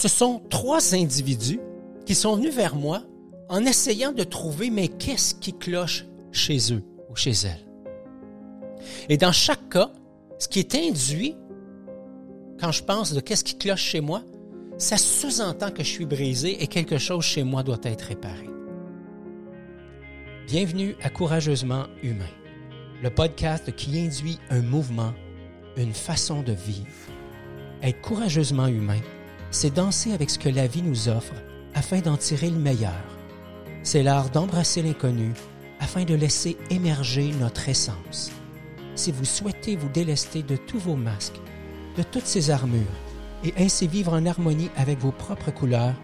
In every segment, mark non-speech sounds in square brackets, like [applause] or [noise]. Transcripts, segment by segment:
ce sont trois individus qui sont venus vers moi en essayant de trouver mais qu'est-ce qui cloche chez eux ou chez elles. Et dans chaque cas, ce qui est induit quand je pense de qu'est-ce qui cloche chez moi, ça sous-entend que je suis brisé et quelque chose chez moi doit être réparé. Bienvenue à Courageusement Humain, le podcast qui induit un mouvement, une façon de vivre. Être courageusement humain, c'est danser avec ce que la vie nous offre afin d'en tirer le meilleur. C'est l'art d'embrasser l'inconnu afin de laisser émerger notre essence. Si vous souhaitez vous délester de tous vos masques, de toutes ces armures, et ainsi vivre en harmonie avec vos propres couleurs,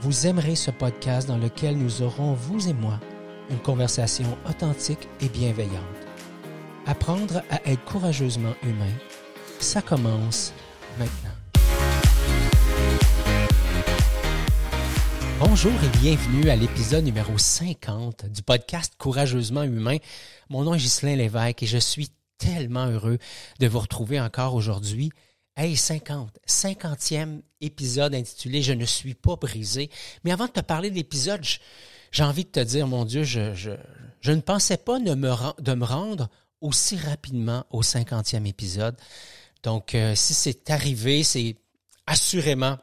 vous aimerez ce podcast dans lequel nous aurons, vous et moi, une conversation authentique et bienveillante. Apprendre à être courageusement humain, ça commence maintenant. Bonjour et bienvenue à l'épisode numéro 50 du podcast Courageusement Humain. Mon nom est Ghislain Lévesque et je suis tellement heureux de vous retrouver encore aujourd'hui. Hey, 50, 50e épisode intitulé Je ne suis pas brisé. Mais avant de te parler de l'épisode, j'ai envie de te dire, mon Dieu, je, ne pensais pas de me, de me rendre aussi rapidement au 50e épisode. Donc, euh, si c'est arrivé, c'est assurément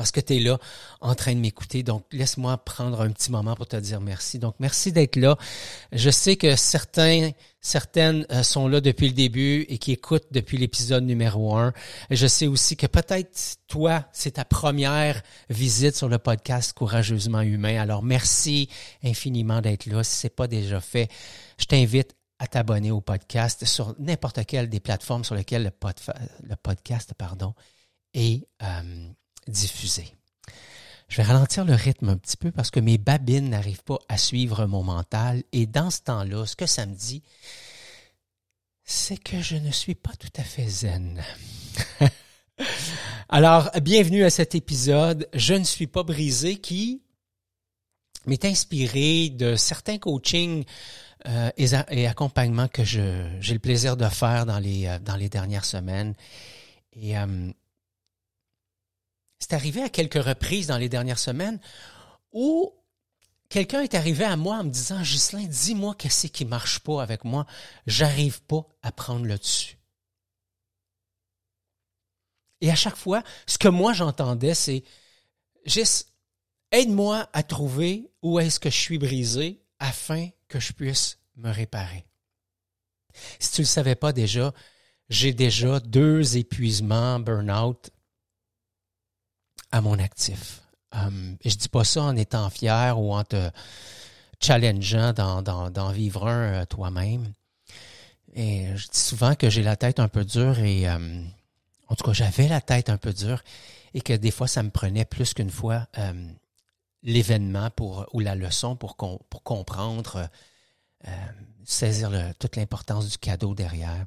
parce que tu es là en train de m'écouter. Donc, laisse-moi prendre un petit moment pour te dire merci. Donc, merci d'être là. Je sais que certains, certaines euh, sont là depuis le début et qui écoutent depuis l'épisode numéro un. Je sais aussi que peut-être toi, c'est ta première visite sur le podcast Courageusement Humain. Alors, merci infiniment d'être là. Si c'est pas déjà fait, je t'invite à t'abonner au podcast sur n'importe quelle des plateformes sur lesquelles le, podcast pardon, est euh, diffusé. Je vais ralentir le rythme un petit peu parce que mes babines n'arrivent pas à suivre mon mental. Et dans ce temps-là, ce que ça me dit, c'est que je ne suis pas tout à fait zen. [laughs] Alors, bienvenue à cet épisode. Je ne suis pas brisé qui m'est inspiré de certains coachings euh, et, accompagnements que j'ai le plaisir de faire dans les, euh, dernières semaines. Et euh, c'est arrivé à quelques reprises dans les dernières semaines où quelqu'un est arrivé à moi en me disant, Ghislain, dis-moi qu'est-ce qui marche pas avec moi. J'arrive pas à prendre le dessus. Et à chaque fois, ce que moi j'entendais, c'est, Gis, aide-moi à trouver où est-ce que je suis brisé afin que je puisse me réparer. Si tu ne le savais pas déjà, j'ai déjà deux épuisements burn-out à mon actif. Et je dis pas ça en étant fier ou en te challengeant d'en vivre un euh, toi-même. Et je dis souvent que j'ai la tête un peu dure et um, en tout cas j'avais la tête un peu dure et que des fois ça me prenait plus qu'une fois l'événement pour ou la leçon pour, pour comprendre, euh, saisir toute l'importance du cadeau derrière.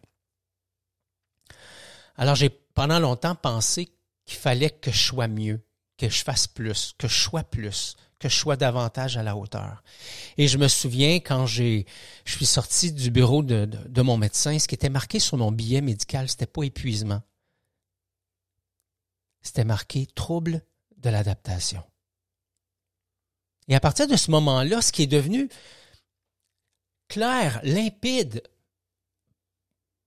Alors j'ai pendant longtemps pensé qu'il fallait que je sois mieux, que je fasse plus, que je sois plus, que je sois davantage à la hauteur. Et je me souviens quand j'ai, je suis sorti du bureau de, de, mon médecin, ce qui était marqué sur mon billet médical, c'était pas épuisement. C'était marqué trouble de l'adaptation. Et à partir de ce moment-là, ce qui est devenu clair, limpide,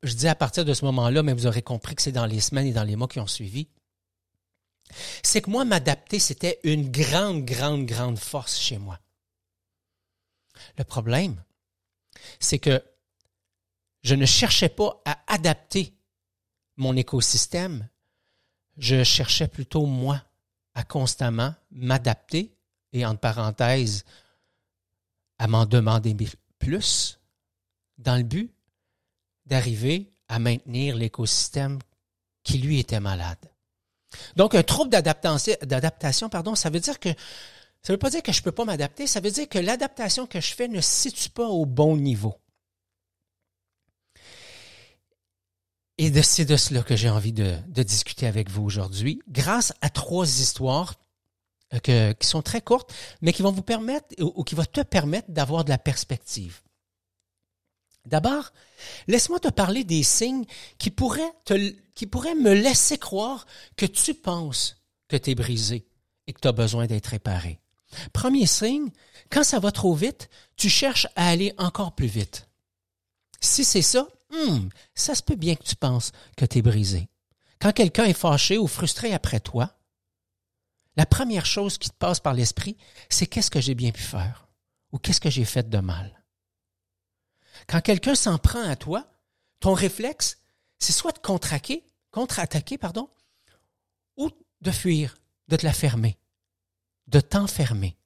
je dis à partir de ce moment-là, mais vous aurez compris que c'est dans les semaines et dans les mois qui ont suivi, c'est que moi, m'adapter, c'était une grande, grande, grande force chez moi. Le problème, c'est que je ne cherchais pas à adapter mon écosystème, je cherchais plutôt moi à constamment m'adapter et entre parenthèses à m'en demander plus dans le but d'arriver à maintenir l'écosystème qui lui était malade. Donc, un trouble d'adaptation, pardon, ça veut dire que ça veut pas dire que je peux pas m'adapter, ça veut dire que l'adaptation que je fais ne se situe pas au bon niveau. Et c'est de cela que j'ai envie de, discuter avec vous aujourd'hui, grâce à trois histoires euh, qui sont très courtes, mais qui vont vous permettre ou qui vont te permettre d'avoir de la perspective. D'abord, laisse-moi te parler des signes qui pourraient, te, qui pourraient me laisser croire que tu penses que tu es brisé et que tu as besoin d'être réparé. Premier signe, quand ça va trop vite, tu cherches à aller encore plus vite. Si c'est ça, hmm, ça se peut bien que tu penses que tu es brisé. Quand quelqu'un est fâché ou frustré après toi, la première chose qui te passe par l'esprit, c'est qu'est-ce que j'ai bien pu faire ou qu'est-ce que j'ai fait de mal? Quand quelqu'un s'en prend à toi, ton réflexe, c'est soit de contraquer, contre-attaquer, pardon, ou de fuir, de te la fermer, de t'enfermer.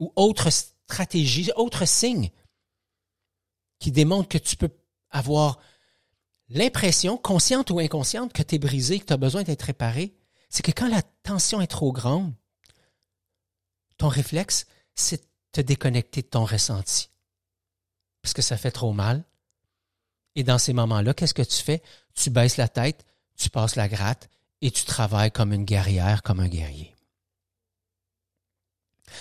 Ou autre stratégie, autre signe qui démontre que tu peux avoir l'impression, consciente ou inconsciente, que tu es brisé, que tu as besoin d'être réparé, c'est que quand la tension est trop grande, ton réflexe, c'est de te déconnecter de ton ressenti. Parce que ça fait trop mal. Et dans ces moments-là, qu'est-ce que tu fais? Tu baisses la tête, tu passes la gratte et tu travailles comme une guerrière, comme un guerrier.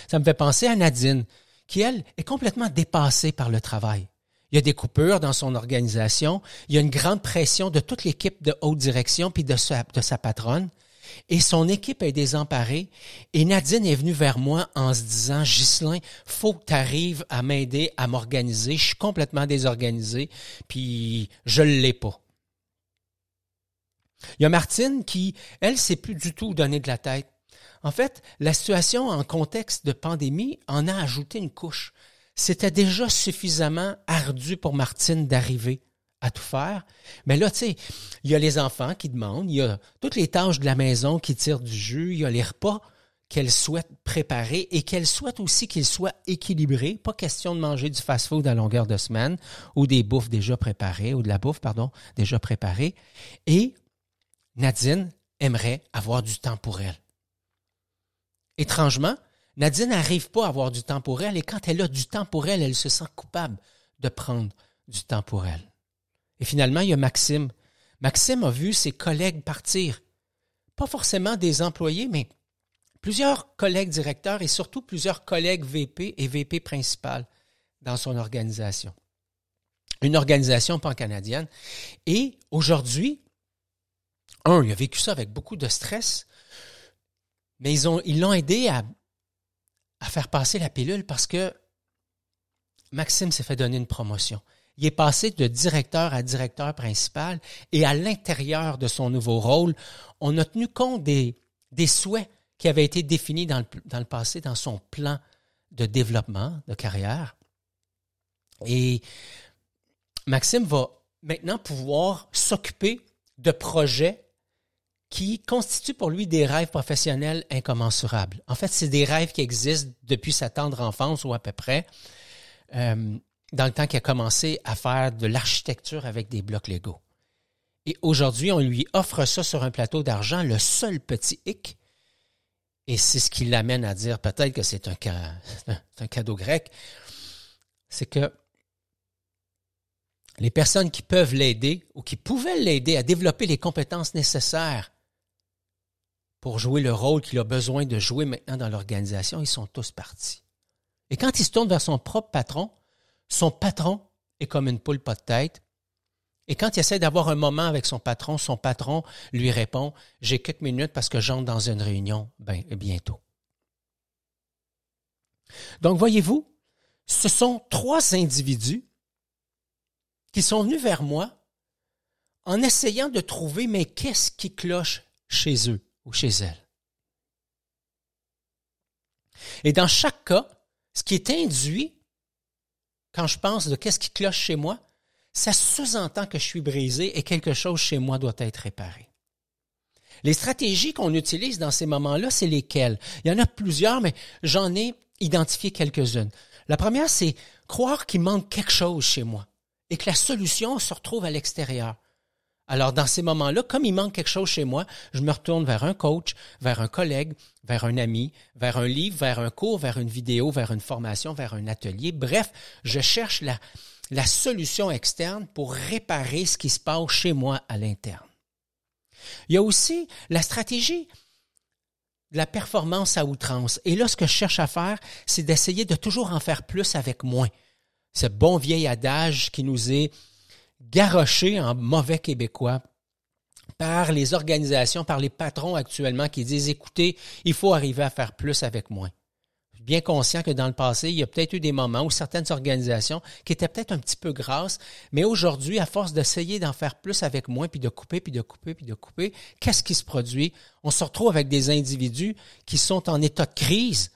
Ça me fait penser à Nadine, qui, elle, est complètement dépassée par le travail. Il y a des coupures dans son organisation, il y a une grande pression de toute l'équipe de haute direction puis de sa, de sa patronne. Et son équipe est désemparée. Et Nadine est venue vers moi en se disant, Ghislain, faut que tu arrives à m'aider à m'organiser. Je suis complètement désorganisé, puis je ne l'ai pas. Il y a Martine qui, elle, s'est plus du tout donné de la tête. En fait, la situation en contexte de pandémie en a ajouté une couche. C'était déjà suffisamment ardu pour Martine d'arriver à tout faire. Mais là, tu sais, il y a les enfants qui demandent, il y a toutes les tâches de la maison qui tirent du jus, il y a les repas qu'elle souhaite préparer et qu'elle souhaite aussi qu'ils soient équilibrés. Pas question de manger du fast-food à longueur de semaine ou des bouffes déjà préparées, ou de la bouffe, pardon, déjà préparée. Et Nadine aimerait avoir du temps pour elle. Étrangement, Nadine n'arrive pas à avoir du temps pour elle et quand elle a du temps pour elle, elle se sent coupable de prendre du temps pour elle. Et finalement, il y a Maxime. Maxime a vu ses collègues partir. Pas forcément des employés, mais plusieurs collègues directeurs et surtout plusieurs collègues VP et VP principal dans son organisation. Une organisation pan-canadienne. Et aujourd'hui, un, il a vécu ça avec beaucoup de stress, mais ils ont, ils l'ont aidé à, à faire passer la pilule parce que Maxime s'est fait donner une promotion. Il est passé de directeur à directeur principal et à l'intérieur de son nouveau rôle, on a tenu compte des, souhaits qui avaient été définis dans le, dans le passé, dans son plan de développement de carrière. Et Maxime va maintenant pouvoir s'occuper de projets qui constituent pour lui des rêves professionnels incommensurables. En fait, c'est des rêves qui existent depuis sa tendre enfance ou à peu près, euh, dans le temps qu'il a commencé à faire de l'architecture avec des blocs Lego. Et aujourd'hui, on lui offre ça sur un plateau d'argent, le seul petit hic, et c'est ce qui l'amène à dire peut-être que c'est un, [laughs] un cadeau grec, c'est que les personnes qui peuvent l'aider ou qui pouvaient l'aider à développer les compétences nécessaires pour jouer le rôle qu'il a besoin de jouer maintenant dans l'organisation, ils sont tous partis. Et quand il se tourne vers son propre patron, son patron est comme une poule pas de tête. Et quand il essaie d'avoir un moment avec son patron, son patron lui répond J'ai quelques minutes parce que j'entre dans une réunion ben, bientôt. Donc, voyez-vous, ce sont trois individus qui sont venus vers moi en essayant de trouver mais qu'est-ce qui cloche chez eux ou chez elle. Et dans chaque cas, ce qui est induit, quand je pense de qu'est-ce qui cloche chez moi, ça sous-entend que je suis brisé et quelque chose chez moi doit être réparé. Les stratégies qu'on utilise dans ces moments-là, c'est lesquelles? Il y en a plusieurs, mais j'en ai identifié quelques-unes. La première, c'est croire qu'il manque quelque chose chez moi et que la solution se retrouve à l'extérieur. Alors, dans ces moments-là, comme il manque quelque chose chez moi, je me retourne vers un coach, vers un collègue, vers un ami, vers un livre, vers un cours, vers une vidéo, vers une formation, vers un atelier. Bref, je cherche la, solution externe pour réparer ce qui se passe chez moi à l'interne. Il y a aussi la stratégie de la performance à outrance. Et là, ce que je cherche à faire, c'est d'essayer de toujours en faire plus avec moins. Ce bon vieil adage qui nous est garoché en mauvais québécois par les organisations, par les patrons actuellement qui disent, écoutez, il faut arriver à faire plus avec moins. Bien conscient que dans le passé, il y a peut-être eu des moments où certaines organisations qui étaient peut-être un petit peu grasses, mais aujourd'hui, à force d'essayer d'en faire plus avec moins, puis de couper, puis de couper, puis de couper, qu'est-ce qui se produit? On se retrouve avec des individus qui sont en état de crise,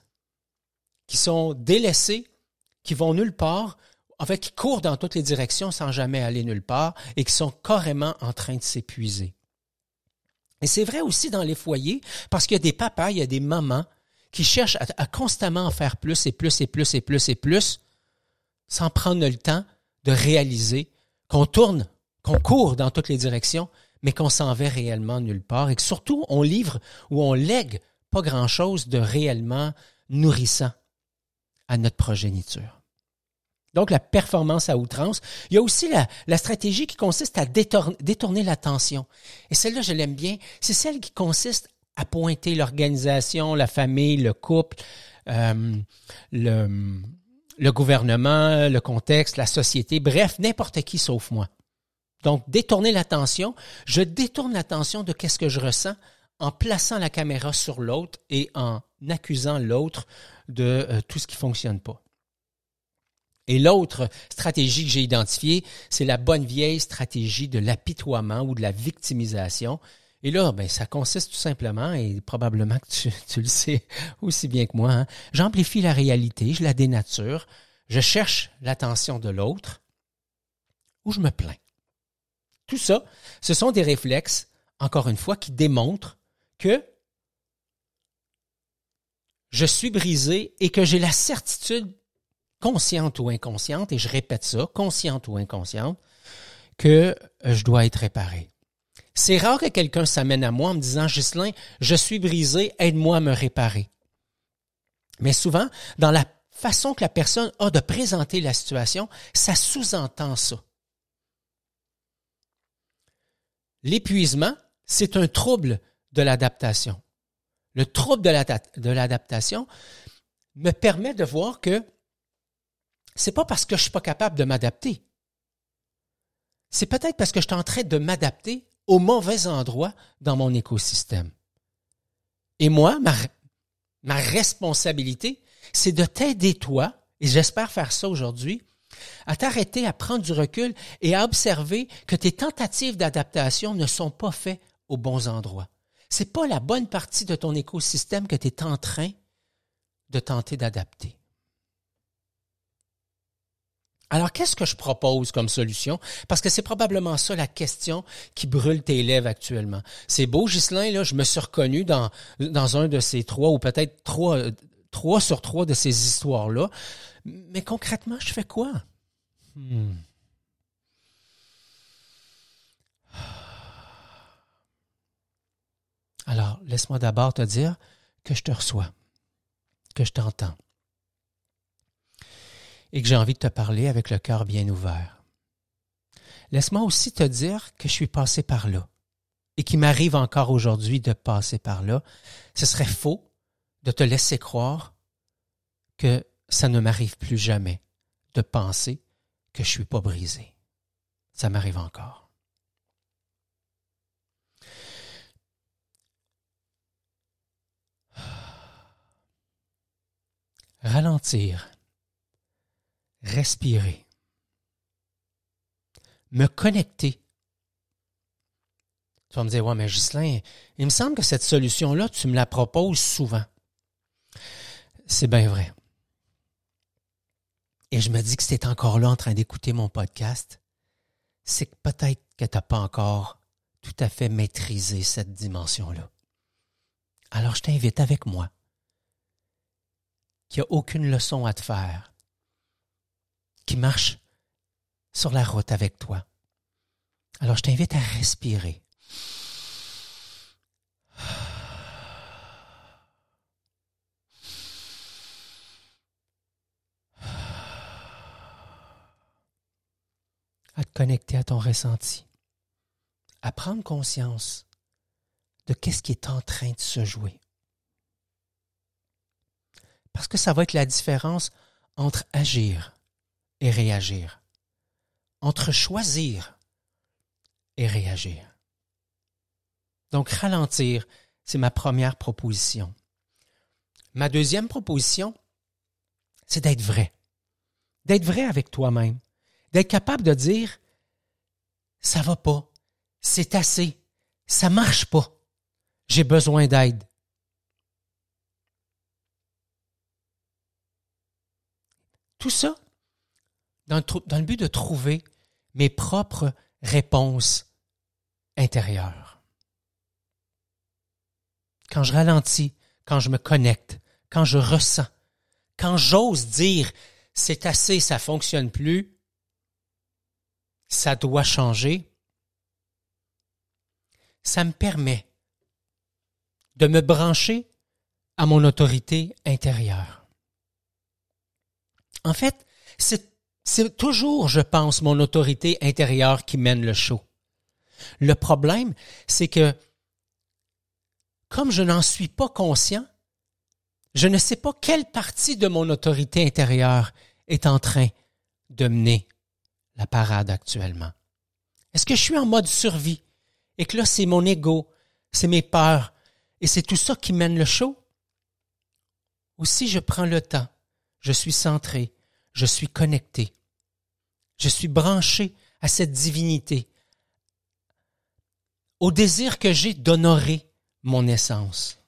qui sont délaissés, qui vont nulle part, en fait, qui courent dans toutes les directions sans jamais aller nulle part et qui sont carrément en train de s'épuiser. Et c'est vrai aussi dans les foyers, parce qu'il y a des papas, il y a des mamans qui cherchent à, constamment en faire plus et plus et plus et plus et plus, sans prendre le temps de réaliser qu'on tourne, qu'on court dans toutes les directions, mais qu'on s'en va réellement nulle part et que surtout on livre ou on lègue pas grand-chose de réellement nourrissant à notre progéniture. Donc, la performance à outrance. Il y a aussi la, stratégie qui consiste à détourner, l'attention. Et celle-là, je l'aime bien. C'est celle qui consiste à pointer l'organisation, la famille, le couple, euh, le, gouvernement, le contexte, la société, bref, n'importe qui sauf moi. Donc, détourner l'attention. Je détourne l'attention de qu'est-ce que je ressens en plaçant la caméra sur l'autre et en accusant l'autre de euh, tout ce qui fonctionne pas. Et l'autre stratégie que j'ai identifiée, c'est la bonne vieille stratégie de l'apitoiement ou de la victimisation. Et là, ben, ça consiste tout simplement, et probablement que tu, le sais aussi bien que moi, hein, j'amplifie la réalité, je la dénature, je cherche l'attention de l'autre, ou je me plains. Tout ça, ce sont des réflexes, encore une fois, qui démontrent que je suis brisé et que j'ai la certitude consciente ou inconsciente, et je répète ça, consciente ou inconsciente, que je dois être réparé. C'est rare que quelqu'un s'amène à moi en me disant, Ghislain, je suis brisé, aide-moi à me réparer. Mais souvent, dans la façon que la personne a de présenter la situation, ça sous-entend ça. L'épuisement, c'est un trouble de l'adaptation. Le trouble de l'adaptation me permet de voir que c'est pas parce que je suis pas capable de m'adapter. C'est peut-être parce que je suis en train de m'adapter au mauvais endroit dans mon écosystème. Et moi, ma, ma responsabilité, c'est de t'aider toi, et j'espère faire ça aujourd'hui, à t'arrêter, à prendre du recul et à observer que tes tentatives d'adaptation ne sont pas faites aux bons endroits. C'est pas la bonne partie de ton écosystème que tu es en train de tenter d'adapter. Alors, qu'est-ce que je propose comme solution? Parce que c'est probablement ça la question qui brûle tes lèvres actuellement. C'est beau, Ghislain, là, je me suis reconnu dans, un de ces trois, ou peut-être trois, trois sur trois de ces histoires-là. Mais concrètement, je fais quoi? Hmm. [sighs] Alors, laisse-moi d'abord te dire que je te reçois, que je t'entends et que j'ai envie de te parler avec le cœur bien ouvert. Laisse-moi aussi te dire que je suis passé par là et qu'il m'arrive encore aujourd'hui de passer par là. Ce serait faux de te laisser croire que ça ne m'arrive plus jamais de penser que je suis pas brisé. Ça m'arrive encore. [sighs] Ralentir respirer, me connecter. Tu vas me dire, ouais, mais Ghislain, il me semble que cette solution-là, tu me la proposes souvent. C'est bien vrai. Et je me dis que si tu es encore là en train d'écouter mon podcast, c'est que peut-être que tu n'as pas encore tout à fait maîtrisé cette dimension-là. Alors je t'invite avec moi, qu'il n'y a aucune leçon à te faire, qui marche sur la route avec toi. Alors je t'invite à respirer. à te connecter à ton ressenti, à prendre conscience de qu'est-ce qui est en train de se jouer. Parce que ça va être la différence entre agir et réagir. Entre choisir et réagir. Donc, ralentir, c'est ma première proposition. Ma deuxième proposition, c'est d'être vrai. D'être vrai avec toi-même. D'être capable de dire, ça va pas, c'est assez, ça marche pas, j'ai besoin d'aide. Tout ça dans le, but de trouver mes propres réponses intérieures. Quand je ralentis, quand je me connecte, quand je ressens, quand j'ose dire c'est assez, ça fonctionne plus, ça doit changer, ça me permet de me brancher à mon autorité intérieure. En fait, c'est toujours, je pense, mon autorité intérieure qui mène le show. Le problème, c'est que comme je n'en suis pas conscient, je ne sais pas quelle partie de mon autorité intérieure est en train de mener la parade actuellement. Est-ce que je suis en mode survie et que là, c'est mon ego, c'est mes peurs et c'est tout ça qui mène le show? Ou si je prends le temps, je suis centré, je suis connecté, je suis branché à cette divinité, au désir que j'ai d'honorer mon essence.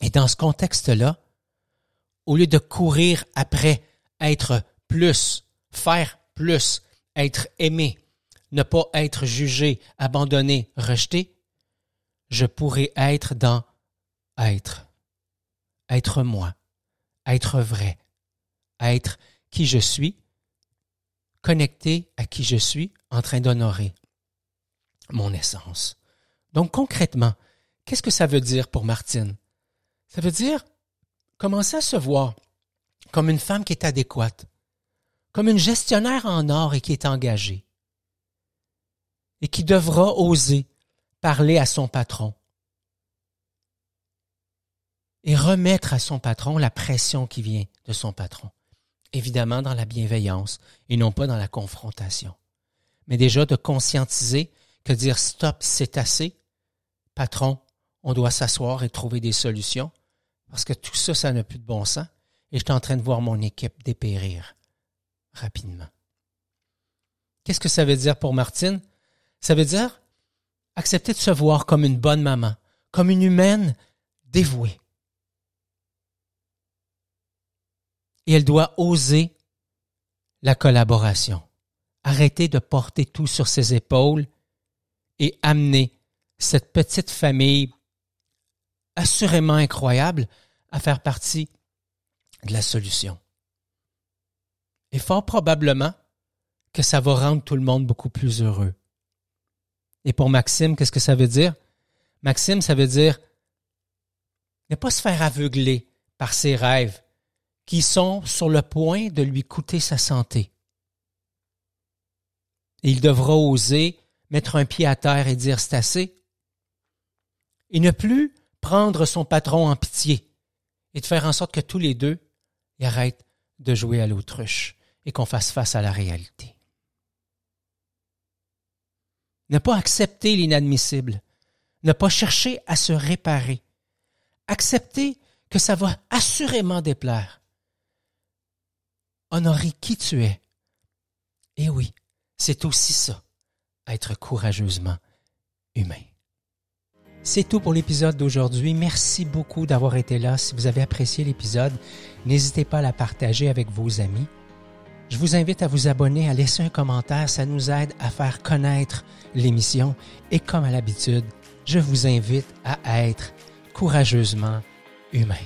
Et dans ce contexte-là, au lieu de courir après être plus, faire plus, être aimé, ne pas être jugé, abandonné, rejeté, je pourrais être dans être, être moi, être vrai, être qui je suis, connecté à qui je suis, en train d'honorer mon essence. Donc concrètement, qu'est-ce que ça veut dire pour Martine? Ça veut dire commencer à se voir comme une femme qui est adéquate, comme une gestionnaire en or et qui est engagée, et qui devra oser parler à son patron et remettre à son patron la pression qui vient de son patron. Évidemment dans la bienveillance et non pas dans la confrontation. Mais déjà de conscientiser que dire stop, c'est assez. Patron, on doit s'asseoir et trouver des solutions parce que tout ça, ça n'a plus de bon sens et je suis en train de voir mon équipe dépérir rapidement. Qu'est-ce que ça veut dire pour Martine? Ça veut dire accepter de se voir comme une bonne maman, comme une humaine dévouée. Et elle doit oser la collaboration, arrêter de porter tout sur ses épaules et amener cette petite famille assurément incroyable à faire partie de la solution. Et fort probablement que ça va rendre tout le monde beaucoup plus heureux. Et pour Maxime, qu'est-ce que ça veut dire? Maxime, ça veut dire ne pas se faire aveugler par ses rêves qui sont sur le point de lui coûter sa santé. Et il devra oser mettre un pied à terre et dire c'est assez. Et ne plus prendre son patron en pitié et de faire en sorte que tous les deux et arrête de jouer à l'autruche et qu'on fasse face à la réalité. Ne pas accepter l'inadmissible, ne pas chercher à se réparer, accepter que ça va assurément déplaire. Honorer qui tu es. Et oui, c'est aussi ça, être courageusement humain. C'est tout pour l'épisode d'aujourd'hui. Merci beaucoup d'avoir été là. Si vous avez apprécié l'épisode, n'hésitez pas à la partager avec vos amis. Je vous invite à vous abonner, à laisser un commentaire. Ça nous aide à faire connaître l'émission. Et comme à l'habitude, je vous invite à être courageusement humain.